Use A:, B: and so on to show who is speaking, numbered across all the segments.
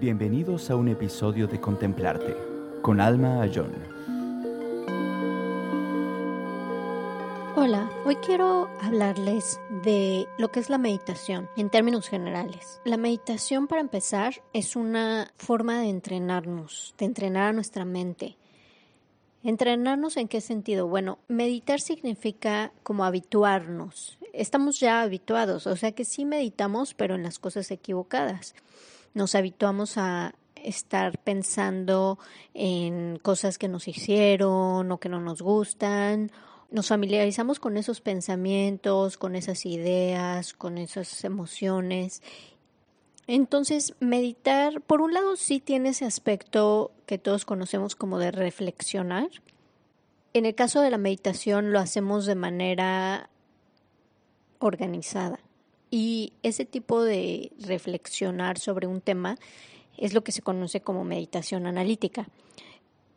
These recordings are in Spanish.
A: Bienvenidos a un episodio de Contemplarte con Alma Ayón.
B: Hola, hoy quiero hablarles de lo que es la meditación en términos generales. La meditación, para empezar, es una forma de entrenarnos, de entrenar a nuestra mente. ¿Entrenarnos en qué sentido? Bueno, meditar significa como habituarnos. Estamos ya habituados, o sea que sí meditamos, pero en las cosas equivocadas nos habituamos a estar pensando en cosas que nos hicieron o que no nos gustan. Nos familiarizamos con esos pensamientos, con esas ideas, con esas emociones. Entonces, meditar, por un lado, sí tiene ese aspecto que todos conocemos como de reflexionar. En el caso de la meditación lo hacemos de manera organizada. Y ese tipo de reflexionar sobre un tema es lo que se conoce como meditación analítica.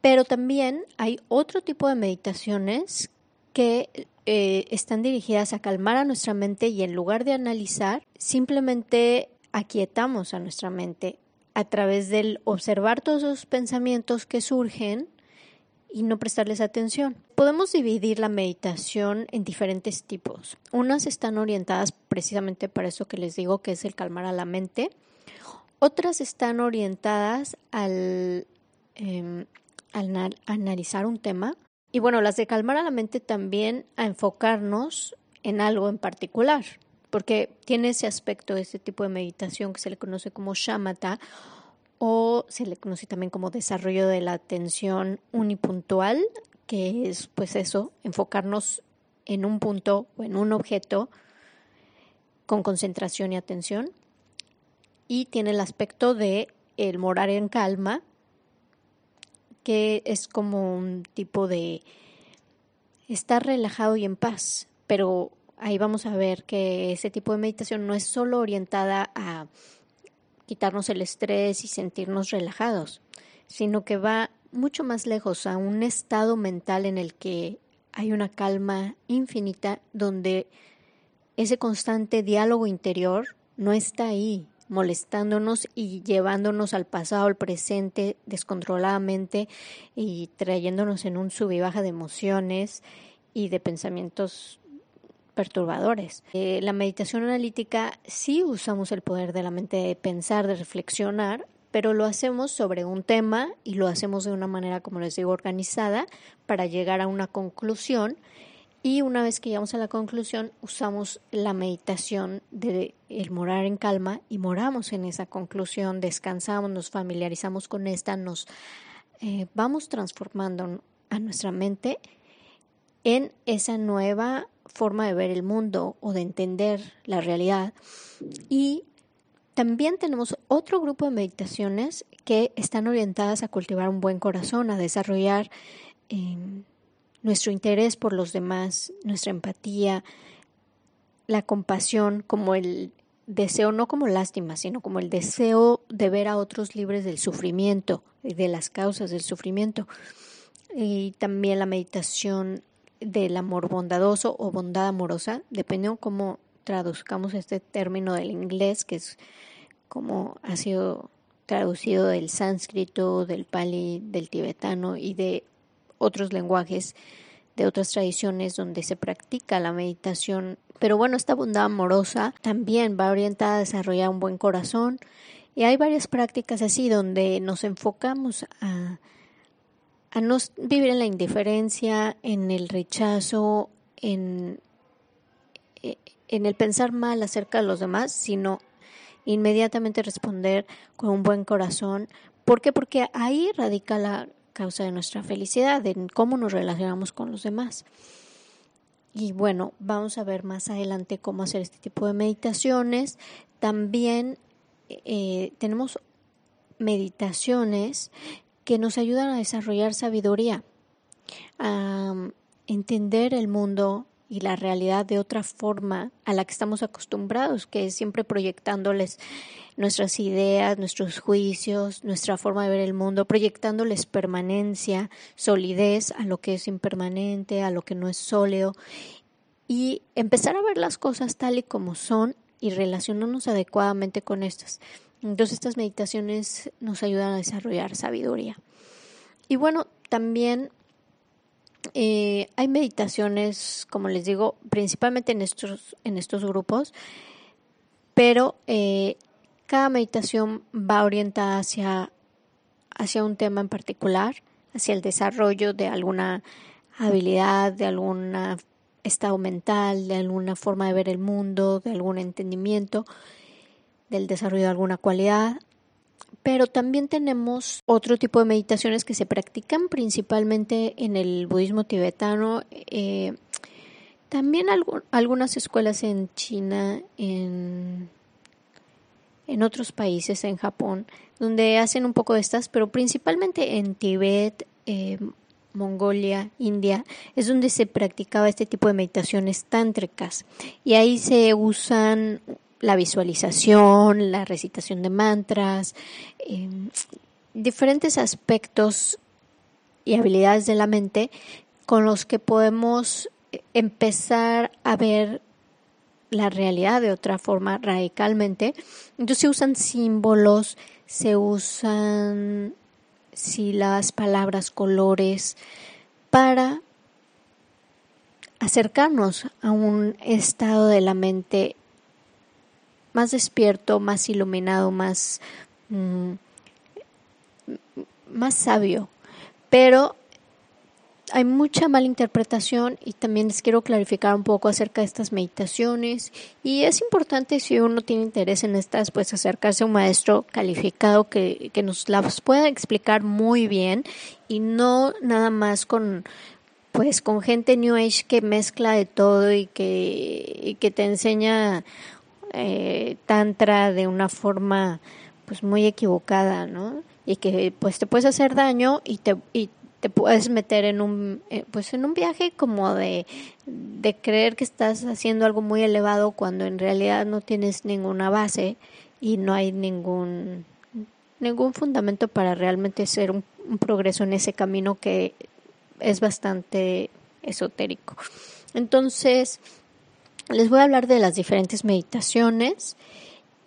B: Pero también hay otro tipo de meditaciones que eh, están dirigidas a calmar a nuestra mente y en lugar de analizar, simplemente aquietamos a nuestra mente a través del observar todos esos pensamientos que surgen y no prestarles atención. Podemos dividir la meditación en diferentes tipos. Unas están orientadas precisamente para eso que les digo, que es el calmar a la mente. Otras están orientadas al, em, al analizar un tema. Y bueno, las de calmar a la mente también a enfocarnos en algo en particular, porque tiene ese aspecto, ese tipo de meditación que se le conoce como shamatha o se le conoce también como desarrollo de la atención unipuntual, que es pues eso, enfocarnos en un punto o en un objeto con concentración y atención. Y tiene el aspecto de el morar en calma, que es como un tipo de estar relajado y en paz, pero ahí vamos a ver que ese tipo de meditación no es solo orientada a quitarnos el estrés y sentirnos relajados, sino que va mucho más lejos a un estado mental en el que hay una calma infinita donde ese constante diálogo interior no está ahí molestándonos y llevándonos al pasado, al presente descontroladamente y trayéndonos en un sub y baja de emociones y de pensamientos perturbadores. Eh, la meditación analítica sí usamos el poder de la mente de pensar, de reflexionar, pero lo hacemos sobre un tema y lo hacemos de una manera, como les digo, organizada para llegar a una conclusión. Y una vez que llegamos a la conclusión, usamos la meditación de morar en calma y moramos en esa conclusión, descansamos, nos familiarizamos con esta, nos eh, vamos transformando a nuestra mente en esa nueva forma de ver el mundo o de entender la realidad. Y también tenemos otro grupo de meditaciones que están orientadas a cultivar un buen corazón, a desarrollar em, nuestro interés por los demás, nuestra empatía, la compasión como el deseo, no como lástima, sino como el deseo de ver a otros libres del sufrimiento, de las causas del sufrimiento. Y también la meditación del amor bondadoso o bondad amorosa, dependiendo cómo traduzcamos este término del inglés, que es como ha sido traducido del sánscrito, del pali, del tibetano y de otros lenguajes, de otras tradiciones donde se practica la meditación. Pero bueno, esta bondad amorosa también va orientada a desarrollar un buen corazón y hay varias prácticas así donde nos enfocamos a no vivir en la indiferencia, en el rechazo, en, e, en el pensar mal acerca de los demás, sino inmediatamente responder con un buen corazón. ¿Por qué? Porque ahí radica la causa de nuestra felicidad, en cómo nos relacionamos con los demás. Y bueno, vamos a ver más adelante cómo hacer este tipo de meditaciones. También eh, tenemos meditaciones que nos ayudan a desarrollar sabiduría, a entender el mundo y la realidad de otra forma a la que estamos acostumbrados, que es siempre proyectándoles nuestras ideas, nuestros juicios, nuestra forma de ver el mundo, proyectándoles permanencia, solidez a lo que es impermanente, a lo que no es sólido, y empezar a ver las cosas tal y como son y relacionarnos adecuadamente con estas. Entonces estas meditaciones nos ayudan a desarrollar sabiduría. Y bueno, también eh, hay meditaciones, como les digo, principalmente en estos, en estos grupos, pero eh, cada meditación va orientada hacia, hacia un tema en particular, hacia el desarrollo de alguna habilidad, de algún estado mental, de alguna forma de ver el mundo, de algún entendimiento, del desarrollo de alguna cualidad. Pero también tenemos otro tipo de meditaciones que se practican principalmente en el budismo tibetano. Eh, también algunas escuelas en China, en, en otros países, en Japón, donde hacen un poco de estas, pero principalmente en Tibet, eh, Mongolia, India, es donde se practicaba este tipo de meditaciones tántricas. Y ahí se usan la visualización, la recitación de mantras, em, diferentes aspectos y habilidades de la mente con los que podemos empezar a ver la realidad de otra forma radicalmente. Entonces se usan símbolos, se usan las palabras, colores, para acercarnos a un estado de la mente más despierto, más iluminado, más, mm, más sabio. Pero hay mucha mala interpretación y también les quiero clarificar un poco acerca de estas meditaciones y es importante si uno tiene interés en estas pues acercarse a un maestro calificado que, que nos las pueda explicar muy bien y no nada más con pues con gente New Age que mezcla de todo y que, y que te enseña eh, tantra de una forma pues muy equivocada, ¿no? Y que pues te puedes hacer daño y te, y te puedes meter en un eh, pues en un viaje como de, de creer que estás haciendo algo muy elevado cuando en realidad no tienes ninguna base y no hay ningún ningún fundamento para realmente hacer un progreso en ese camino que es bastante esotérico. Entonces, les voy a hablar de las diferentes meditaciones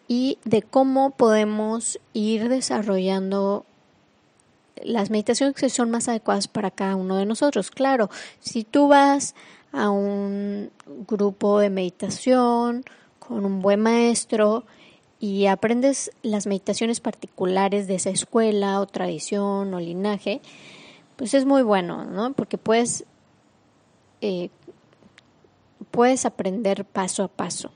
B: y de cómo podemos ir desarrollando las meditaciones que son más adecuadas para cada uno de nosotros. Claro, si tú vas a un grupo de meditación con un buen maestro y aprendes las meditaciones particulares de esa escuela o tradición o linaje, pues es muy bueno, ¿no? Porque puedes eh, puedes aprender paso a paso.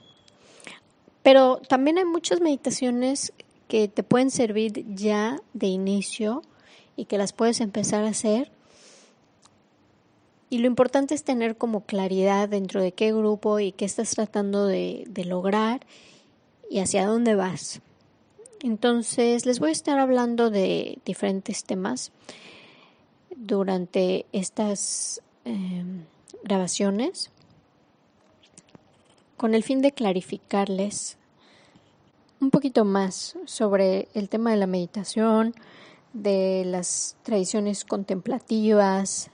B: Pero también hay muchas meditaciones que te pueden servir ya de inicio y que las puedes empezar a hacer. Y lo importante es tener como claridad dentro de qué grupo y qué estás tratando de, de lograr y hacia dónde vas. Entonces les voy a estar hablando de diferentes temas durante estas eh, grabaciones con el fin de clarificarles un poquito más sobre el tema de la meditación, de las tradiciones contemplativas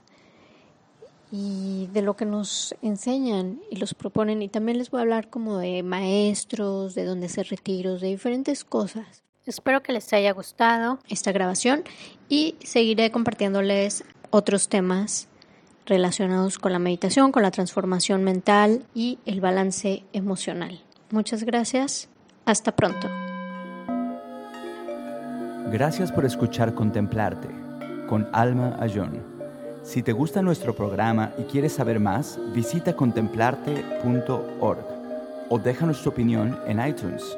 B: y de lo que nos enseñan y los proponen. Y también les voy a hablar como de maestros, de dónde hacer retiros, de diferentes cosas. Espero que les haya gustado esta grabación y seguiré compartiéndoles otros temas relacionados con la meditación, con la transformación mental y el balance emocional. Muchas gracias. Hasta pronto.
A: Gracias por escuchar Contemplarte con Alma Ayón. Si te gusta nuestro programa y quieres saber más, visita contemplarte.org o déjanos tu opinión en iTunes.